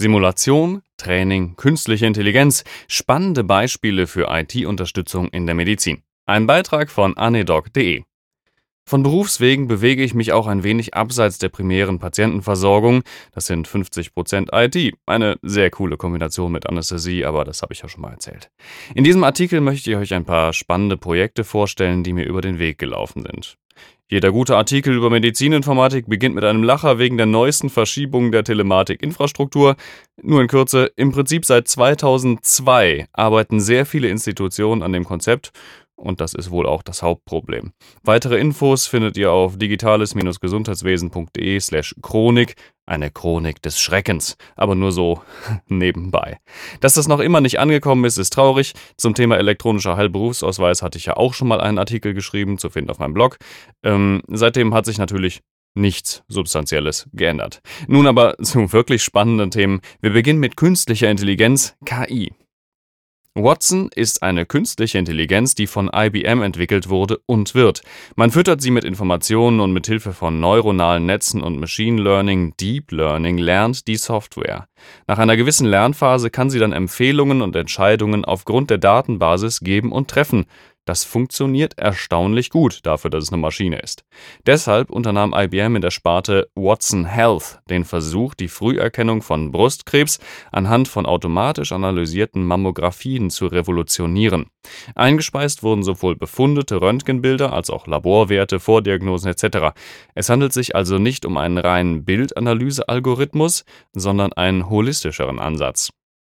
Simulation, Training, künstliche Intelligenz, spannende Beispiele für IT-Unterstützung in der Medizin. Ein Beitrag von anedoc.de. Von Berufswegen bewege ich mich auch ein wenig abseits der primären Patientenversorgung. Das sind 50% IT. Eine sehr coole Kombination mit Anästhesie, aber das habe ich ja schon mal erzählt. In diesem Artikel möchte ich euch ein paar spannende Projekte vorstellen, die mir über den Weg gelaufen sind. Jeder gute Artikel über Medizininformatik beginnt mit einem Lacher wegen der neuesten Verschiebungen der Telematikinfrastruktur. Nur in Kürze, im Prinzip seit 2002 arbeiten sehr viele Institutionen an dem Konzept und das ist wohl auch das Hauptproblem. Weitere Infos findet ihr auf digitales-gesundheitswesen.de slash Chronik. Eine Chronik des Schreckens, aber nur so nebenbei. Dass das noch immer nicht angekommen ist, ist traurig. Zum Thema elektronischer Heilberufsausweis hatte ich ja auch schon mal einen Artikel geschrieben, zu finden auf meinem Blog. Ähm, seitdem hat sich natürlich nichts Substanzielles geändert. Nun aber zu wirklich spannenden Themen. Wir beginnen mit künstlicher Intelligenz, KI. Watson ist eine künstliche Intelligenz, die von IBM entwickelt wurde und wird. Man füttert sie mit Informationen und mit Hilfe von neuronalen Netzen und Machine Learning, Deep Learning lernt die Software. Nach einer gewissen Lernphase kann sie dann Empfehlungen und Entscheidungen aufgrund der Datenbasis geben und treffen. Das funktioniert erstaunlich gut dafür, dass es eine Maschine ist. Deshalb unternahm IBM in der Sparte Watson Health den Versuch, die Früherkennung von Brustkrebs anhand von automatisch analysierten Mammographien zu revolutionieren. Eingespeist wurden sowohl befundete Röntgenbilder als auch Laborwerte, Vordiagnosen etc. Es handelt sich also nicht um einen reinen Bildanalyse-Algorithmus, sondern einen holistischeren Ansatz.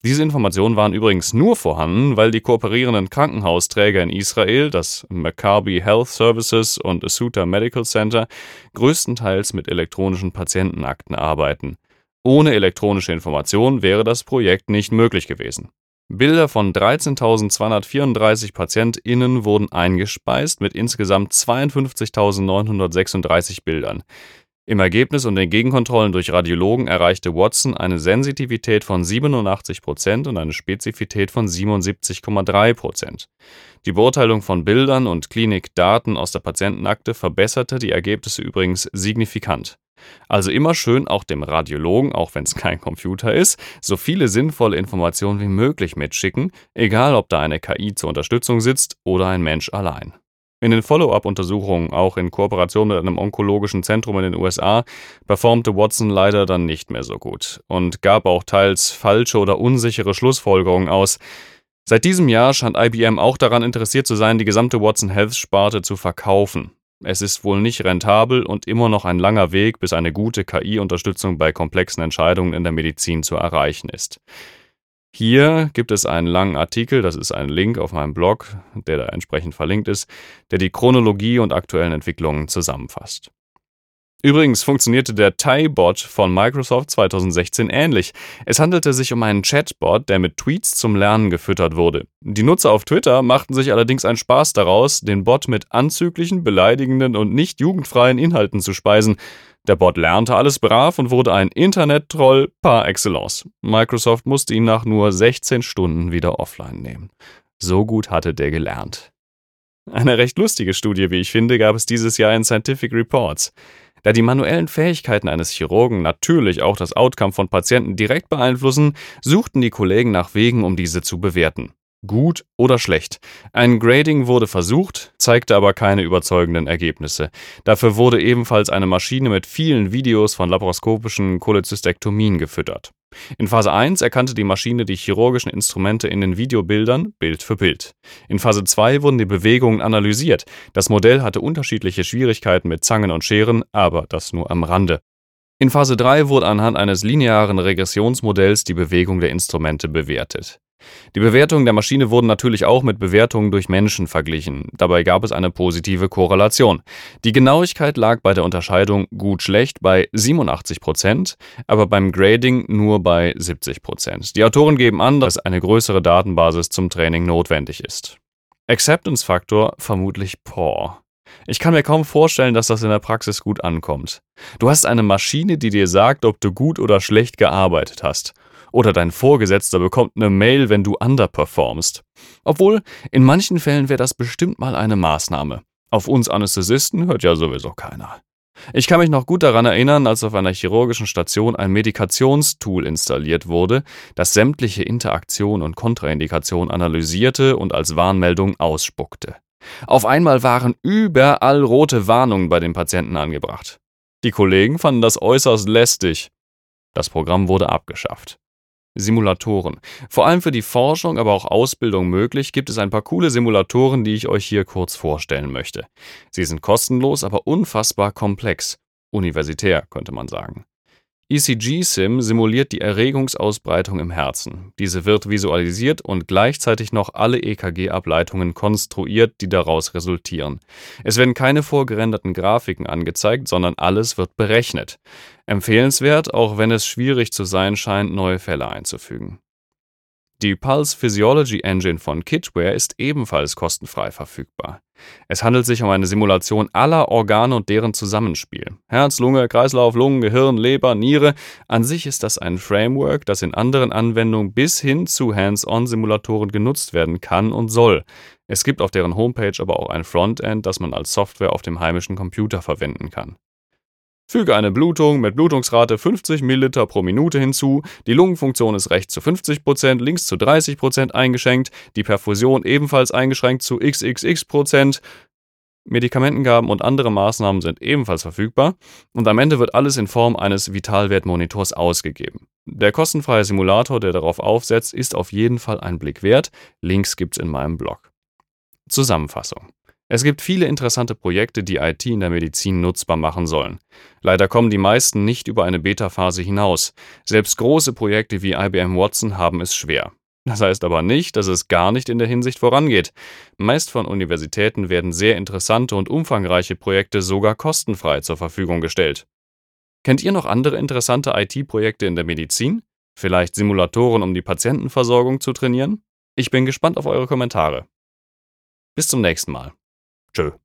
Diese Informationen waren übrigens nur vorhanden, weil die kooperierenden Krankenhausträger in Israel, das Maccabi Health Services und Asuta Medical Center, größtenteils mit elektronischen Patientenakten arbeiten. Ohne elektronische Information wäre das Projekt nicht möglich gewesen. Bilder von 13.234 PatientInnen wurden eingespeist mit insgesamt 52.936 Bildern. Im Ergebnis und den Gegenkontrollen durch Radiologen erreichte Watson eine Sensitivität von 87% und eine Spezifität von 77,3% Die Beurteilung von Bildern und Klinikdaten aus der Patientenakte verbesserte die Ergebnisse übrigens signifikant. Also immer schön auch dem Radiologen, auch wenn es kein Computer ist, so viele sinnvolle Informationen wie möglich mitschicken, egal ob da eine KI zur Unterstützung sitzt oder ein Mensch allein. In den Follow-up-Untersuchungen, auch in Kooperation mit einem onkologischen Zentrum in den USA, performte Watson leider dann nicht mehr so gut und gab auch teils falsche oder unsichere Schlussfolgerungen aus. Seit diesem Jahr scheint IBM auch daran interessiert zu sein, die gesamte Watson Health-Sparte zu verkaufen. Es ist wohl nicht rentabel und immer noch ein langer Weg, bis eine gute KI-Unterstützung bei komplexen Entscheidungen in der Medizin zu erreichen ist. Hier gibt es einen langen Artikel, das ist ein Link auf meinem Blog, der da entsprechend verlinkt ist, der die Chronologie und aktuellen Entwicklungen zusammenfasst. Übrigens funktionierte der TIE-Bot von Microsoft 2016 ähnlich. Es handelte sich um einen Chatbot, der mit Tweets zum Lernen gefüttert wurde. Die Nutzer auf Twitter machten sich allerdings einen Spaß daraus, den Bot mit anzüglichen, beleidigenden und nicht jugendfreien Inhalten zu speisen. Der Bot lernte alles brav und wurde ein Internet-Troll par excellence. Microsoft musste ihn nach nur 16 Stunden wieder offline nehmen. So gut hatte der gelernt. Eine recht lustige Studie, wie ich finde, gab es dieses Jahr in Scientific Reports. Da die manuellen Fähigkeiten eines Chirurgen natürlich auch das Outcome von Patienten direkt beeinflussen, suchten die Kollegen nach Wegen, um diese zu bewerten gut oder schlecht. Ein Grading wurde versucht, zeigte aber keine überzeugenden Ergebnisse. Dafür wurde ebenfalls eine Maschine mit vielen Videos von laparoskopischen Cholecystektomien gefüttert. In Phase 1 erkannte die Maschine die chirurgischen Instrumente in den Videobildern Bild für Bild. In Phase 2 wurden die Bewegungen analysiert. Das Modell hatte unterschiedliche Schwierigkeiten mit Zangen und Scheren, aber das nur am Rande. In Phase 3 wurde anhand eines linearen Regressionsmodells die Bewegung der Instrumente bewertet. Die Bewertungen der Maschine wurden natürlich auch mit Bewertungen durch Menschen verglichen. Dabei gab es eine positive Korrelation. Die Genauigkeit lag bei der Unterscheidung gut-schlecht bei 87 Prozent, aber beim Grading nur bei 70 Prozent. Die Autoren geben an, dass eine größere Datenbasis zum Training notwendig ist. Acceptance Faktor vermutlich poor. Ich kann mir kaum vorstellen, dass das in der Praxis gut ankommt. Du hast eine Maschine, die dir sagt, ob du gut oder schlecht gearbeitet hast oder dein Vorgesetzter bekommt eine Mail, wenn du underperformst. Obwohl, in manchen Fällen wäre das bestimmt mal eine Maßnahme. Auf uns Anästhesisten hört ja sowieso keiner. Ich kann mich noch gut daran erinnern, als auf einer chirurgischen Station ein Medikationstool installiert wurde, das sämtliche Interaktion und Kontraindikation analysierte und als Warnmeldung ausspuckte. Auf einmal waren überall rote Warnungen bei den Patienten angebracht. Die Kollegen fanden das äußerst lästig. Das Programm wurde abgeschafft. Simulatoren. Vor allem für die Forschung, aber auch Ausbildung möglich, gibt es ein paar coole Simulatoren, die ich euch hier kurz vorstellen möchte. Sie sind kostenlos, aber unfassbar komplex. Universitär, könnte man sagen. ECG-SIM simuliert die Erregungsausbreitung im Herzen. Diese wird visualisiert und gleichzeitig noch alle EKG-Ableitungen konstruiert, die daraus resultieren. Es werden keine vorgerenderten Grafiken angezeigt, sondern alles wird berechnet. Empfehlenswert, auch wenn es schwierig zu sein scheint, neue Fälle einzufügen. Die Pulse Physiology Engine von Kitware ist ebenfalls kostenfrei verfügbar. Es handelt sich um eine Simulation aller Organe und deren Zusammenspiel. Herz, Lunge, Kreislauf, Lungen, Gehirn, Leber, Niere. An sich ist das ein Framework, das in anderen Anwendungen bis hin zu Hands-on-Simulatoren genutzt werden kann und soll. Es gibt auf deren Homepage aber auch ein Frontend, das man als Software auf dem heimischen Computer verwenden kann. Füge eine Blutung mit Blutungsrate 50 ml pro Minute hinzu, die Lungenfunktion ist rechts zu 50%, links zu 30% eingeschränkt, die Perfusion ebenfalls eingeschränkt zu xxx%, Medikamentengaben und andere Maßnahmen sind ebenfalls verfügbar und am Ende wird alles in Form eines Vitalwertmonitors ausgegeben. Der kostenfreie Simulator, der darauf aufsetzt, ist auf jeden Fall ein Blick wert. Links gibt's in meinem Blog. Zusammenfassung. Es gibt viele interessante Projekte, die IT in der Medizin nutzbar machen sollen. Leider kommen die meisten nicht über eine Beta-Phase hinaus. Selbst große Projekte wie IBM Watson haben es schwer. Das heißt aber nicht, dass es gar nicht in der Hinsicht vorangeht. Meist von Universitäten werden sehr interessante und umfangreiche Projekte sogar kostenfrei zur Verfügung gestellt. Kennt ihr noch andere interessante IT-Projekte in der Medizin? Vielleicht Simulatoren, um die Patientenversorgung zu trainieren? Ich bin gespannt auf eure Kommentare. Bis zum nächsten Mal. Tschö.